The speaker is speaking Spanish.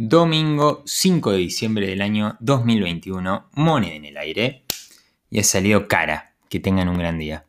Domingo 5 de diciembre del año 2021, moneda en el aire. Y ha salido cara. Que tengan un gran día.